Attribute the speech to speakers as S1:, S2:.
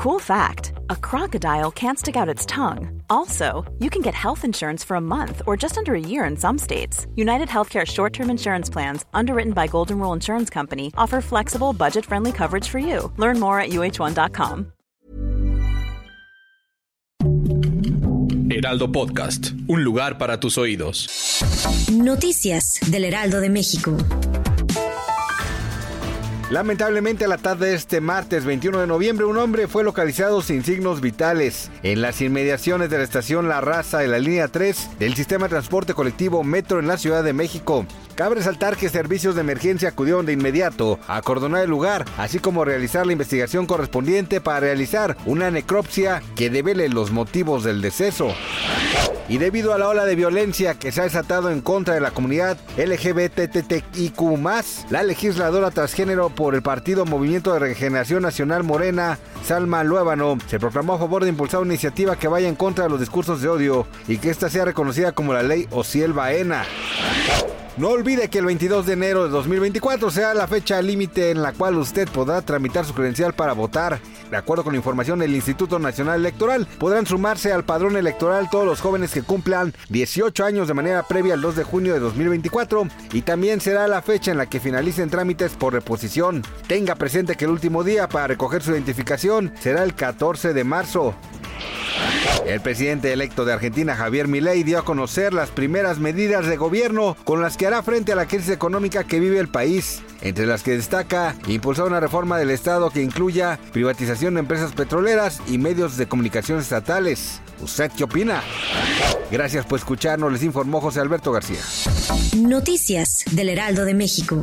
S1: Cool fact a crocodile can't stick out its tongue. Also, you can get health insurance for a month or just under a year in some states. United Healthcare short term insurance plans, underwritten by Golden Rule Insurance Company, offer flexible, budget friendly coverage for you. Learn more at uh1.com.
S2: Heraldo Podcast, un lugar para tus oídos.
S3: Noticias del Heraldo de México.
S4: Lamentablemente a la tarde de este martes 21 de noviembre un hombre fue localizado sin signos vitales en las inmediaciones de la estación La Raza de la línea 3 del sistema de transporte colectivo Metro en la Ciudad de México. Cabe resaltar que servicios de emergencia acudieron de inmediato a acordonar el lugar, así como realizar la investigación correspondiente para realizar una necropsia que devele los motivos del deceso. Y debido a la ola de violencia que se ha desatado en contra de la comunidad LGBTTIQ, la legisladora transgénero por el partido Movimiento de Regeneración Nacional Morena, Salma Luébano, se proclamó a favor de impulsar una iniciativa que vaya en contra de los discursos de odio y que esta sea reconocida como la ley Ociel Baena. No olvide que el 22 de enero de 2024 será la fecha límite en la cual usted podrá tramitar su credencial para votar. De acuerdo con la información del Instituto Nacional Electoral, podrán sumarse al padrón electoral todos los jóvenes que cumplan 18 años de manera previa al 2 de junio de 2024 y también será la fecha en la que finalicen trámites por reposición. Tenga presente que el último día para recoger su identificación será el 14 de marzo. El presidente electo de Argentina, Javier Milei, dio a conocer las primeras medidas de gobierno con las que hará frente a la crisis económica que vive el país, entre las que destaca impulsar una reforma del Estado que incluya privatización de empresas petroleras y medios de comunicación estatales. ¿Usted qué opina? Gracias por escucharnos, les informó José Alberto García.
S3: Noticias del Heraldo de México.